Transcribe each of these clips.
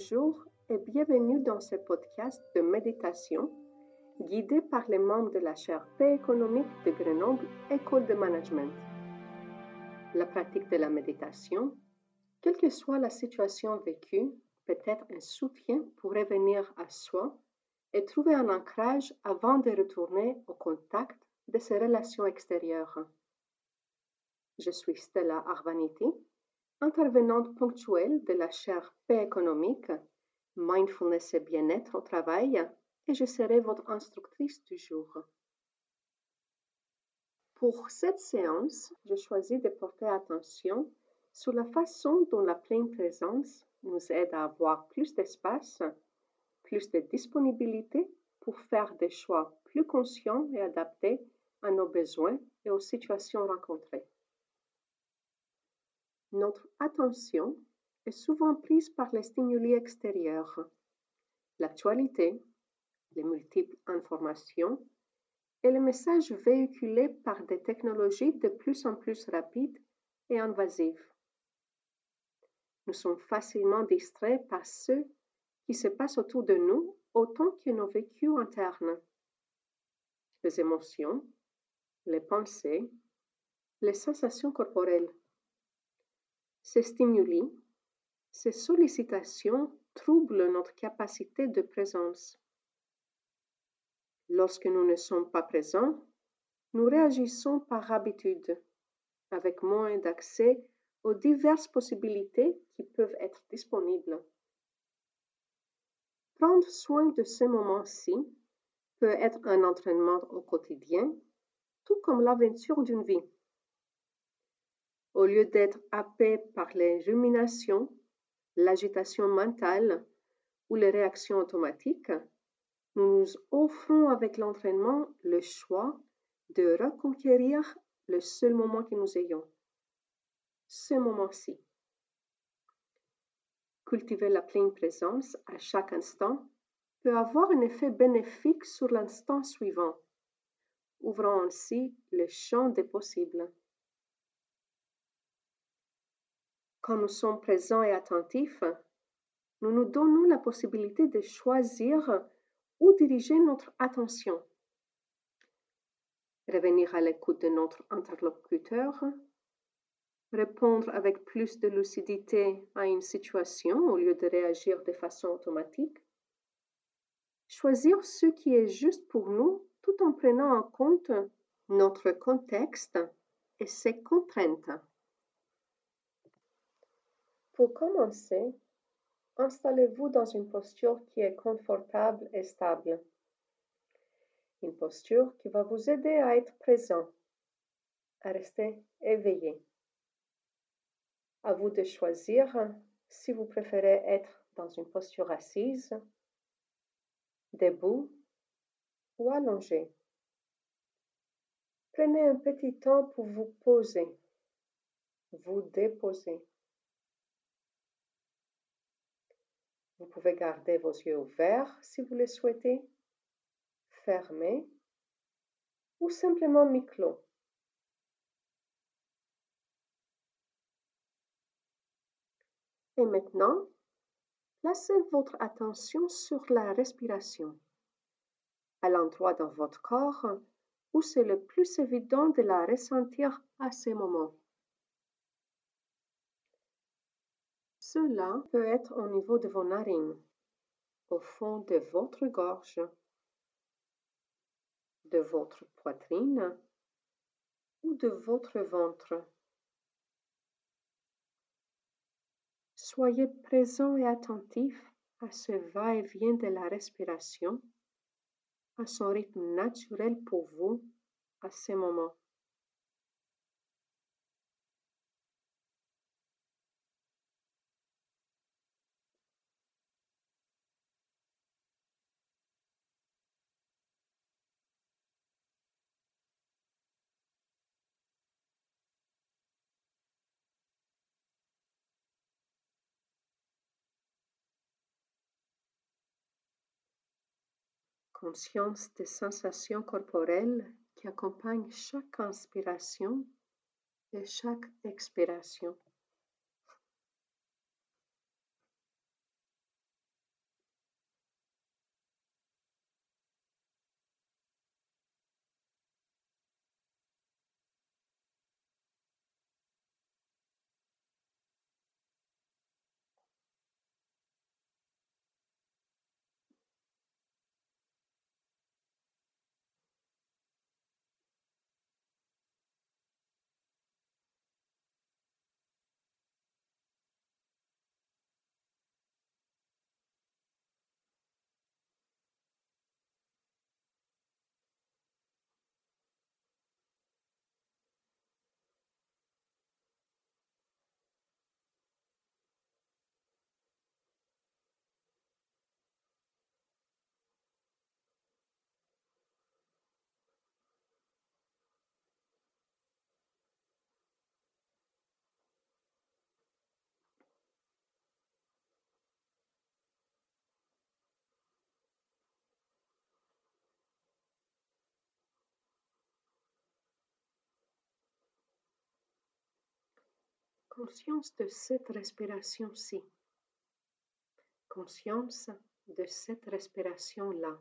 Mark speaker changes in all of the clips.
Speaker 1: Bonjour et bienvenue dans ce podcast de méditation guidé par les membres de la chaire paix économique de Grenoble École de Management. La pratique de la méditation, quelle que soit la situation vécue, peut être un soutien pour revenir à soi et trouver un ancrage avant de retourner au contact de ses relations extérieures. Je suis Stella Arvaniti, intervenante ponctuelle de la chaire paix économique, mindfulness et bien-être au travail, et je serai votre instructrice du jour. Pour cette séance, je choisis de porter attention sur la façon dont la pleine présence nous aide à avoir plus d'espace, plus de disponibilité pour faire des choix plus conscients et adaptés à nos besoins et aux situations rencontrées. Notre attention est souvent prise par les stimuli extérieurs, l'actualité, les multiples informations et les messages véhiculés par des technologies de plus en plus rapides et invasives. Nous sommes facilement distraits par ce qui se passe autour de nous autant que nos vécus internes. Les émotions, les pensées, les sensations corporelles. Ces stimuli, ces sollicitations troublent notre capacité de présence. Lorsque nous ne sommes pas présents, nous réagissons par habitude, avec moins d'accès aux diverses possibilités qui peuvent être disponibles. Prendre soin de ce moment-ci peut être un entraînement au quotidien, tout comme l'aventure d'une vie. Au lieu d'être happé par les ruminations, l'agitation mentale ou les réactions automatiques, nous nous offrons avec l'entraînement le choix de reconquérir le seul moment que nous ayons, ce moment-ci. Cultiver la pleine présence à chaque instant peut avoir un effet bénéfique sur l'instant suivant, ouvrant ainsi le champ des possibles. Quand nous sommes présents et attentifs, nous nous donnons la possibilité de choisir où diriger notre attention. Revenir à l'écoute de notre interlocuteur, répondre avec plus de lucidité à une situation au lieu de réagir de façon automatique, choisir ce qui est juste pour nous tout en prenant en compte notre contexte et ses contraintes. Pour commencer, installez-vous dans une posture qui est confortable et stable. Une posture qui va vous aider à être présent, à rester éveillé. À vous de choisir si vous préférez être dans une posture assise, debout ou allongé. Prenez un petit temps pour vous poser, vous déposer. Vous pouvez garder vos yeux ouverts si vous le souhaitez, fermés ou simplement mi-clos. Et maintenant, placez votre attention sur la respiration, à l'endroit dans votre corps où c'est le plus évident de la ressentir à ce moment. Cela peut être au niveau de vos narines, au fond de votre gorge, de votre poitrine ou de votre ventre. Soyez présent et attentif à ce va-et-vient de la respiration, à son rythme naturel pour vous à ce moment. Conscience des sensations corporelles qui accompagnent chaque inspiration et chaque expiration. Conscience de cette respiration-ci. Conscience de cette respiration-là.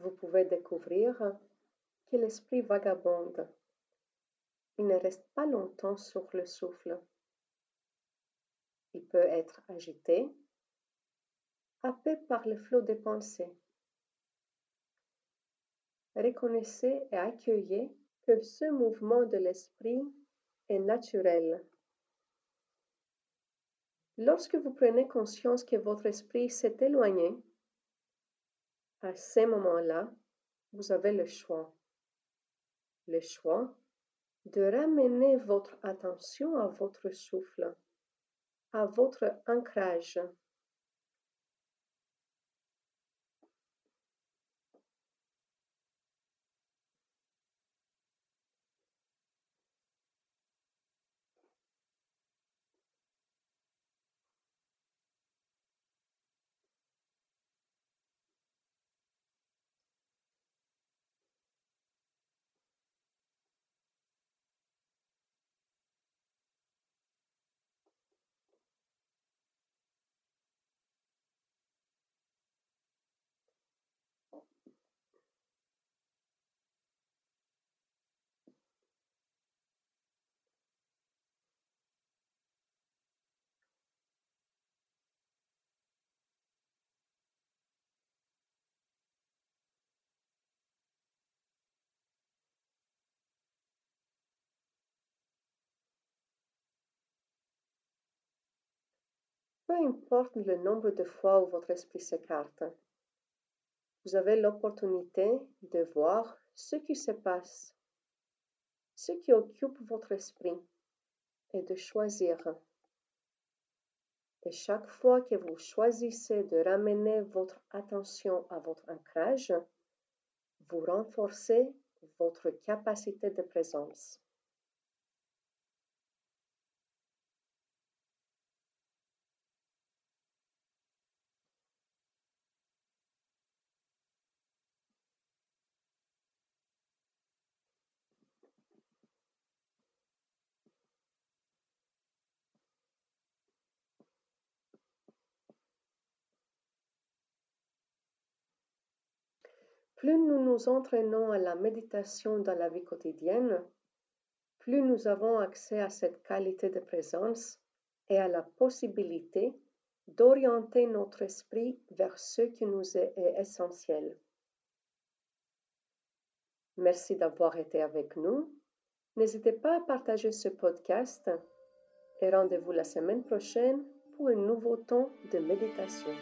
Speaker 1: Vous pouvez découvrir que l'esprit vagabonde. Il ne reste pas longtemps sur le souffle. Il peut être agité, happé par le flot des pensées. Reconnaissez et accueillez que ce mouvement de l'esprit est naturel. Lorsque vous prenez conscience que votre esprit s'est éloigné, à ces moments-là, vous avez le choix. Le choix de ramener votre attention à votre souffle, à votre ancrage. Peu importe le nombre de fois où votre esprit s'écarte, vous avez l'opportunité de voir ce qui se passe, ce qui occupe votre esprit et de choisir. Et chaque fois que vous choisissez de ramener votre attention à votre ancrage, vous renforcez votre capacité de présence. Plus nous nous entraînons à la méditation dans la vie quotidienne, plus nous avons accès à cette qualité de présence et à la possibilité d'orienter notre esprit vers ce qui nous est, essentiel. Merci d'avoir été avec nous. N'hésitez pas à partager ce podcast et rendez-vous la semaine prochaine pour un nouveau temps de méditation.